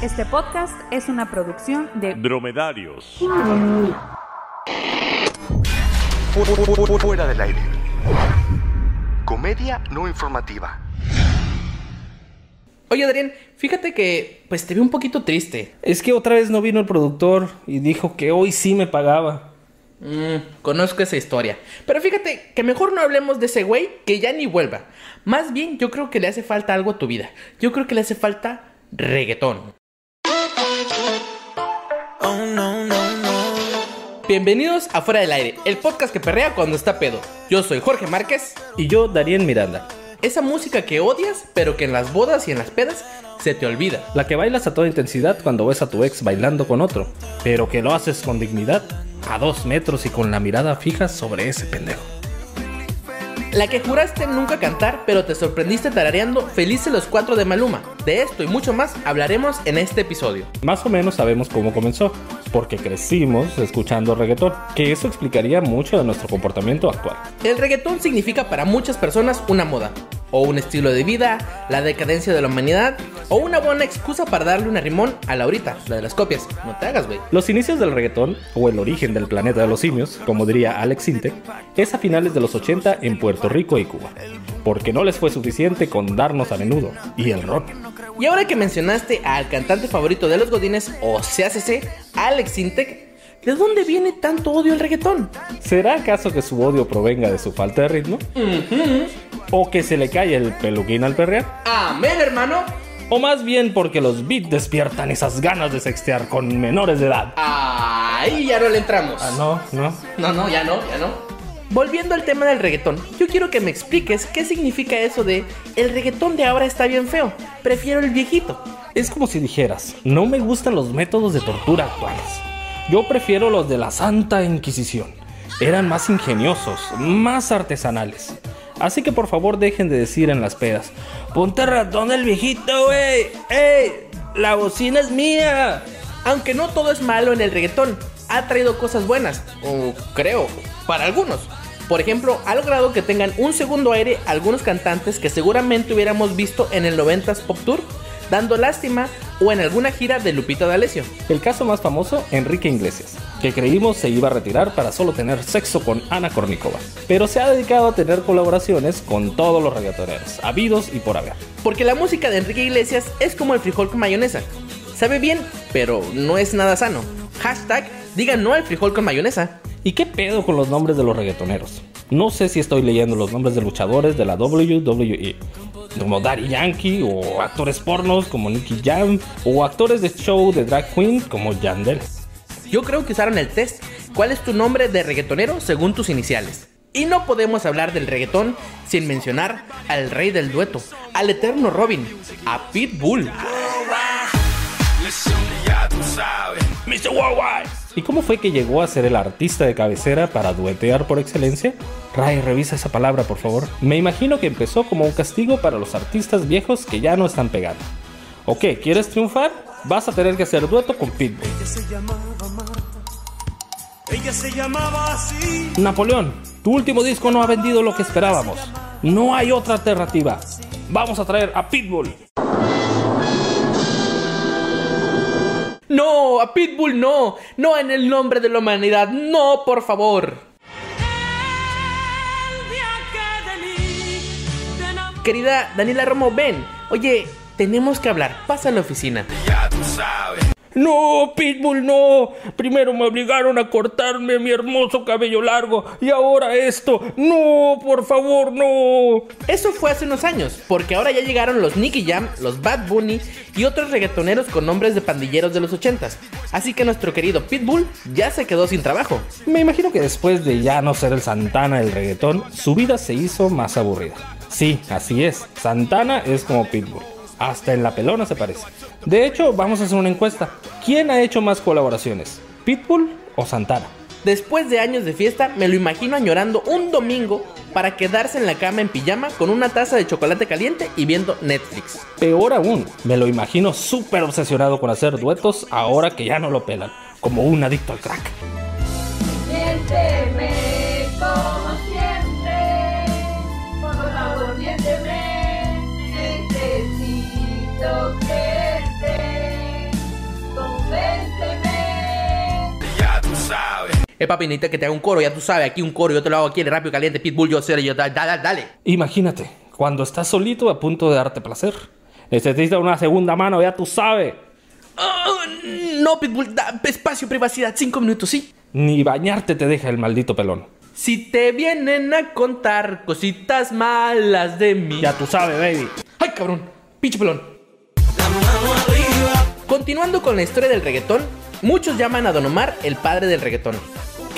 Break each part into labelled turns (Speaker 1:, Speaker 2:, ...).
Speaker 1: Este podcast es una producción de
Speaker 2: Dromedarios.
Speaker 3: Fuera del aire. Comedia no informativa.
Speaker 4: Oye, Adrián, fíjate que pues te vi un poquito triste.
Speaker 5: Es que otra vez no vino el productor y dijo que hoy sí me pagaba.
Speaker 4: Mm, conozco esa historia. Pero fíjate que mejor no hablemos de ese güey que ya ni vuelva. Más bien, yo creo que le hace falta algo a tu vida. Yo creo que le hace falta reggaetón. Bienvenidos a Fuera del Aire, el podcast que perrea cuando está pedo. Yo soy Jorge Márquez.
Speaker 5: Y yo, Darien Miranda.
Speaker 4: Esa música que odias, pero que en las bodas y en las pedas se te olvida.
Speaker 5: La que bailas a toda intensidad cuando ves a tu ex bailando con otro, pero que lo haces con dignidad, a dos metros y con la mirada fija sobre ese pendejo.
Speaker 4: La que juraste nunca cantar, pero te sorprendiste tarareando Felices los Cuatro de Maluma. De esto y mucho más hablaremos en este episodio.
Speaker 5: Más o menos sabemos cómo comenzó, porque crecimos escuchando reggaetón, que eso explicaría mucho de nuestro comportamiento actual.
Speaker 4: El reggaetón significa para muchas personas una moda, o un estilo de vida, la decadencia de la humanidad, o una buena excusa para darle una rimón a Laurita, la de las copias. No te hagas, güey.
Speaker 5: Los inicios del reggaetón, o el origen del planeta de los simios, como diría Alex Sintek, es a finales de los 80 en Puerto Rico y Cuba, porque no les fue suficiente con darnos a menudo y el rock.
Speaker 4: Y ahora que mencionaste al cantante favorito de los godines, o CACC, Alex Sintek, ¿de dónde viene tanto odio al reggaetón?
Speaker 5: ¿Será acaso que su odio provenga de su falta de ritmo? ¿O que se le cae el peluquín al perrear?
Speaker 4: Amén, hermano.
Speaker 5: ¿O más bien porque los beats despiertan esas ganas de sextear con menores de edad?
Speaker 4: Ahí ya no le entramos.
Speaker 5: Ah, no, no.
Speaker 4: No, no, ya no, ya no. Volviendo al tema del reggaetón, yo quiero que me expliques qué significa eso de el reggaetón de ahora está bien feo, prefiero el viejito.
Speaker 5: Es como si dijeras, no me gustan los métodos de tortura actuales. Yo prefiero los de la Santa Inquisición. Eran más ingeniosos, más artesanales. Así que por favor dejen de decir en las pedas, ponte ratón el viejito, wey. ¡Ey! La bocina es mía.
Speaker 4: Aunque no todo es malo en el reggaetón, ha traído cosas buenas, o creo, para algunos. Por ejemplo, ha logrado que tengan un segundo aire algunos cantantes que seguramente hubiéramos visto en el 90s Pop Tour, dando lástima o en alguna gira de Lupita D'Alessio.
Speaker 5: El caso más famoso, Enrique Iglesias, que creímos se iba a retirar para solo tener sexo con Ana Kornikova, pero se ha dedicado a tener colaboraciones con todos los reggaetoneros, habidos y por haber.
Speaker 4: Porque la música de Enrique Iglesias es como el frijol con mayonesa. Sabe bien, pero no es nada sano. Hashtag diga no al frijol con mayonesa.
Speaker 5: ¿Y qué pedo con los nombres de los reggaetoneros? No sé si estoy leyendo los nombres de luchadores de la WWE, como Daddy Yankee, o actores pornos como Nicky Jam, o actores de show de drag queen como Yandel.
Speaker 4: Yo creo que usaron el test. ¿Cuál es tu nombre de reggaetonero según tus iniciales? Y no podemos hablar del reggaetón sin mencionar al rey del dueto, al eterno Robin, a Pitbull.
Speaker 5: Mr. Worldwide. ¿Y cómo fue que llegó a ser el artista de cabecera para duetear por excelencia? Ray, revisa esa palabra, por favor. Me imagino que empezó como un castigo para los artistas viejos que ya no están pegando. Ok, ¿quieres triunfar? Vas a tener que hacer dueto con Pitbull.
Speaker 6: Ella se llamaba así.
Speaker 5: Napoleón, tu último disco no ha vendido lo que esperábamos. No hay otra alternativa. Vamos a traer a Pitbull.
Speaker 4: No, a Pitbull no. No en el nombre de la humanidad. No, por favor. Querida Daniela Romo, ven. Oye, tenemos que hablar. Pasa a la oficina.
Speaker 5: No, Pitbull, no. Primero me obligaron a cortarme mi hermoso cabello largo y ahora esto. No, por favor, no.
Speaker 4: Eso fue hace unos años, porque ahora ya llegaron los Nicky Jam, los Bad Bunny y otros reggaetoneros con nombres de pandilleros de los ochentas. Así que nuestro querido Pitbull ya se quedó sin trabajo.
Speaker 5: Me imagino que después de ya no ser el Santana del reggaetón, su vida se hizo más aburrida. Sí, así es. Santana es como Pitbull. Hasta en la pelona se parece. De hecho, vamos a hacer una encuesta. ¿Quién ha hecho más colaboraciones? ¿Pitbull o Santana?
Speaker 4: Después de años de fiesta, me lo imagino añorando un domingo para quedarse en la cama en pijama con una taza de chocolate caliente y viendo Netflix.
Speaker 5: Peor aún, me lo imagino súper obsesionado con hacer duetos ahora que ya no lo pelan, como un adicto al crack.
Speaker 4: Eh, papi, necesita que te haga un coro, ya tú sabes, aquí un coro, yo te lo hago aquí, el rápido caliente, pitbull, yo sé, yo, dale, dale, dale.
Speaker 5: Imagínate, cuando estás solito a punto de darte placer. Necesitas una segunda mano, ya tú sabes.
Speaker 4: Ah, no, pitbull, da espacio, privacidad, cinco minutos, sí.
Speaker 5: Ni bañarte te deja el maldito pelón.
Speaker 4: Si te vienen a contar cositas malas de mí.
Speaker 5: Ya tú sabes, baby.
Speaker 4: ¡Ay, cabrón! ¡Pinche pelón! Continuando con la historia del reggaetón, muchos llaman a Don Omar el padre del reggaetón.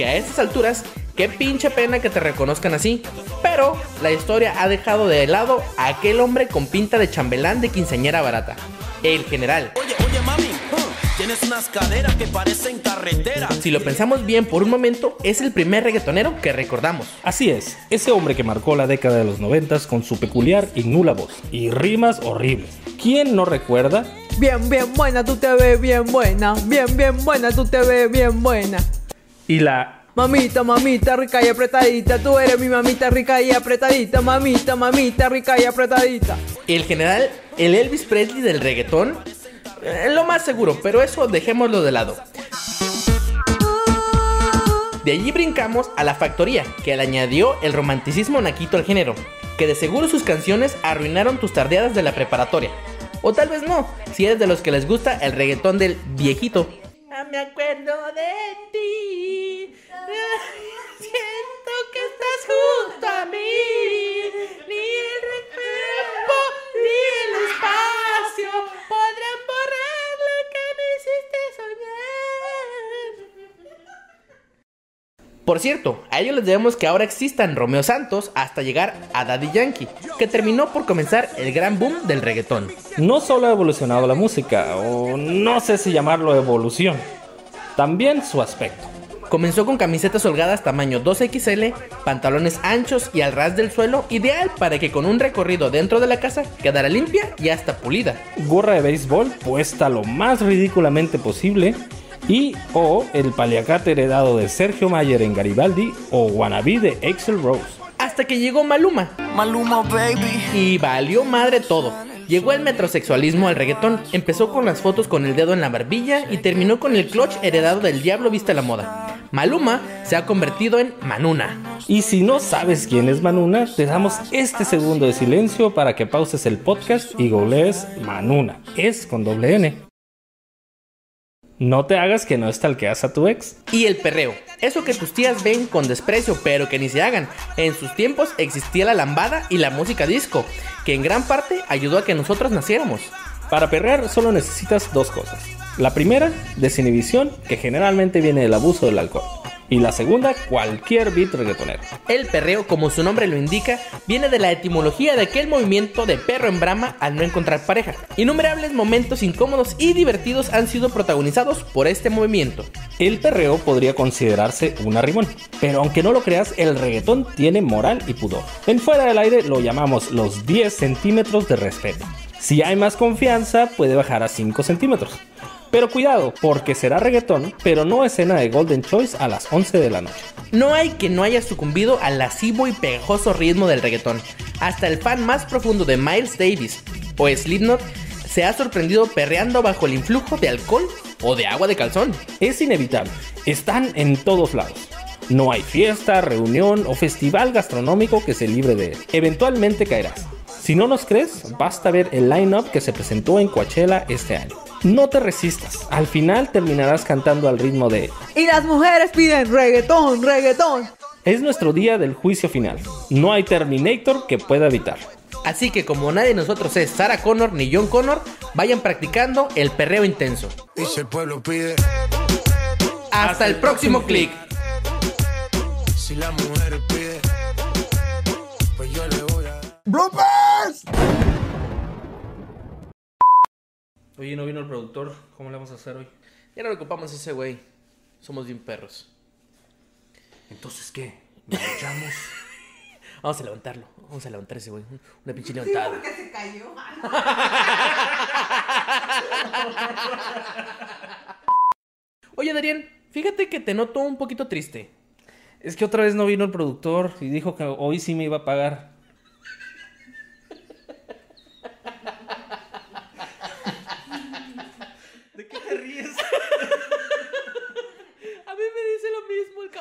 Speaker 4: Que a estas alturas, qué pinche pena que te reconozcan así. Pero la historia ha dejado de lado a aquel hombre con pinta de chambelán de quinceañera barata. El general.
Speaker 2: Oye, oye, mami, tienes unas caderas que parecen carretera.
Speaker 4: Si lo pensamos bien por un momento, es el primer reggaetonero que recordamos.
Speaker 5: Así es, ese hombre que marcó la década de los noventas con su peculiar y nula voz y rimas horribles. ¿Quién no recuerda?
Speaker 7: Bien, bien buena, tú te ves bien buena. Bien, bien buena, tú te ves bien buena.
Speaker 5: Y la
Speaker 7: Mamita, mamita, rica y apretadita. Tú eres mi mamita rica y apretadita. Mamita, mamita, rica y apretadita.
Speaker 4: El general, el Elvis Presley del reggaetón, eh, lo más seguro, pero eso dejémoslo de lado. De allí brincamos a la factoría, que le añadió el romanticismo naquito al género, que de seguro sus canciones arruinaron tus tardeadas de la preparatoria. O tal vez no, si eres de los que les gusta el reggaetón del viejito. Me acuerdo de ti. Por cierto, a ellos les debemos que ahora existan Romeo Santos hasta llegar a Daddy Yankee, que terminó por comenzar el gran boom del reggaetón.
Speaker 5: no solo ha evolucionado la música, o no sé si llamarlo evolución, también su aspecto.
Speaker 4: Comenzó con camisetas holgadas tamaño 2XL, pantalones anchos y al ras del suelo, ideal para que con un recorrido dentro de la casa quedara limpia y hasta pulida.
Speaker 5: Gorra de béisbol puesta lo más ridículamente posible y o el paliacate heredado de Sergio Mayer en Garibaldi o wannabe de Axel Rose.
Speaker 4: Hasta que llegó Maluma
Speaker 2: Maluma, baby.
Speaker 4: y valió madre todo. Llegó el metrosexualismo al reggaetón, empezó con las fotos con el dedo en la barbilla y terminó con el clutch heredado del diablo vista a la moda. Maluma se ha convertido en Manuna.
Speaker 5: Y si no sabes quién es Manuna, te damos este segundo de silencio para que pauses el podcast y googlees Manuna. Es con doble N. No te hagas que no estalqueas a tu ex.
Speaker 4: Y el perreo, eso que tus tías ven con desprecio, pero que ni se hagan. En sus tiempos existía la lambada y la música disco, que en gran parte ayudó a que nosotros naciéramos.
Speaker 5: Para perrear solo necesitas dos cosas. La primera, desinhibición, que generalmente viene del abuso del alcohol. Y la segunda, cualquier beat reggaetonero.
Speaker 4: El perreo, como su nombre lo indica, viene de la etimología de aquel movimiento de perro en brama al no encontrar pareja. Innumerables momentos incómodos y divertidos han sido protagonizados por este movimiento.
Speaker 5: El perreo podría considerarse un arrimón, pero aunque no lo creas, el reggaetón tiene moral y pudor. En fuera del aire lo llamamos los 10 centímetros de respeto. Si hay más confianza, puede bajar a 5 centímetros. Pero cuidado, porque será reggaetón, pero no escena de Golden Choice a las 11 de la noche.
Speaker 4: No hay quien no haya sucumbido al lascivo y pegajoso ritmo del reggaetón. Hasta el fan más profundo de Miles Davis o Slipknot se ha sorprendido perreando bajo el influjo de alcohol o de agua de calzón.
Speaker 5: Es inevitable, están en todos lados. No hay fiesta, reunión o festival gastronómico que se libre de él. Eventualmente caerás. Si no nos crees, basta ver el line-up que se presentó en Coachella este año. No te resistas, al final terminarás cantando al ritmo de
Speaker 7: Y las mujeres piden reggaetón, reggaetón.
Speaker 5: Es nuestro día del juicio final. No hay Terminator que pueda evitar.
Speaker 4: Así que como nadie de nosotros es Sarah Connor ni John Connor, vayan practicando el perreo intenso.
Speaker 6: Y si el pueblo pide,
Speaker 4: Hasta el próximo clic.
Speaker 6: si la mujer pide, pues yo le voy a.
Speaker 5: Oye, no vino el productor. ¿Cómo le vamos a hacer hoy?
Speaker 4: Ya no le ocupamos a ese güey. Somos bien perros.
Speaker 5: Entonces, ¿qué? ¿Nos echamos?
Speaker 4: Vamos a levantarlo. Vamos a levantar ese güey. Una pinche levantada.
Speaker 7: se cayó.
Speaker 4: Oye, Darien, fíjate que te noto un poquito triste.
Speaker 5: Es que otra vez no vino el productor y dijo que hoy sí me iba a pagar.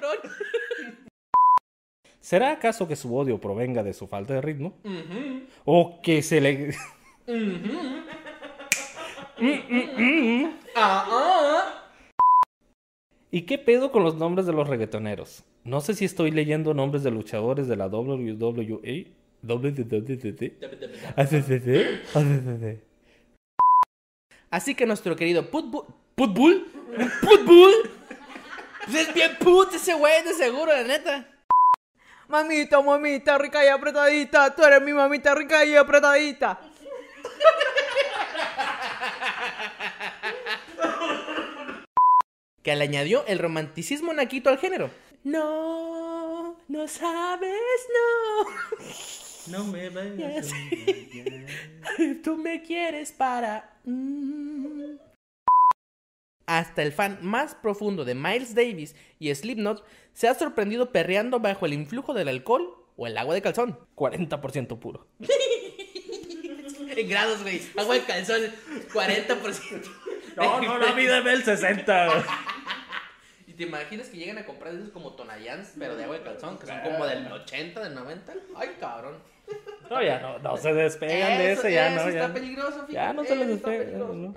Speaker 5: ¿Será acaso que su odio provenga de su falta de ritmo? ¿O que se le... Ah, ah. ¿Y qué pedo con los nombres de los reggaetoneros? No sé si estoy leyendo nombres de luchadores de la WWE.
Speaker 4: Así que nuestro querido Pitbull... Putbull. Putbull pues es bien puto ese güey, de seguro, la neta.
Speaker 7: Mamita, mamita, rica y apretadita. Tú eres mi mamita rica y apretadita.
Speaker 4: que le añadió el romanticismo naquito al género. No, no sabes, no.
Speaker 5: No me vayas.
Speaker 4: Tú me quieres para... Mm, hasta el fan más profundo de Miles Davis y Slipknot se ha sorprendido perreando bajo el influjo del alcohol o el agua de calzón.
Speaker 5: 40% puro.
Speaker 4: en grados, güey. Agua de calzón, 40%.
Speaker 5: no, no, no, mídeme el 60.
Speaker 4: ¿Y te imaginas que llegan a comprar esos como tonallans, pero de agua de calzón, que son como del 80, del 90? Ay, cabrón.
Speaker 5: No, ya no, no se despegan de ese, ya no.
Speaker 4: Está
Speaker 5: ya,
Speaker 4: peligroso, fíjate.
Speaker 5: Ya no se les despegan.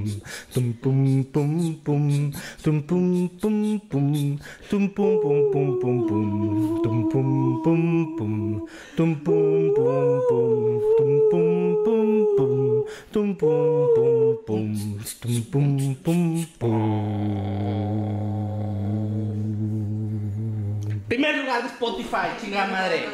Speaker 5: Tum pum pum pum tum pum pum pum tum pum pum pum pum pum tum pum pum pum tum pum pum pum tum pum pum pum tum pum pum pum tum pum pum pum
Speaker 4: Primer lugar de Spotify, chingada madre.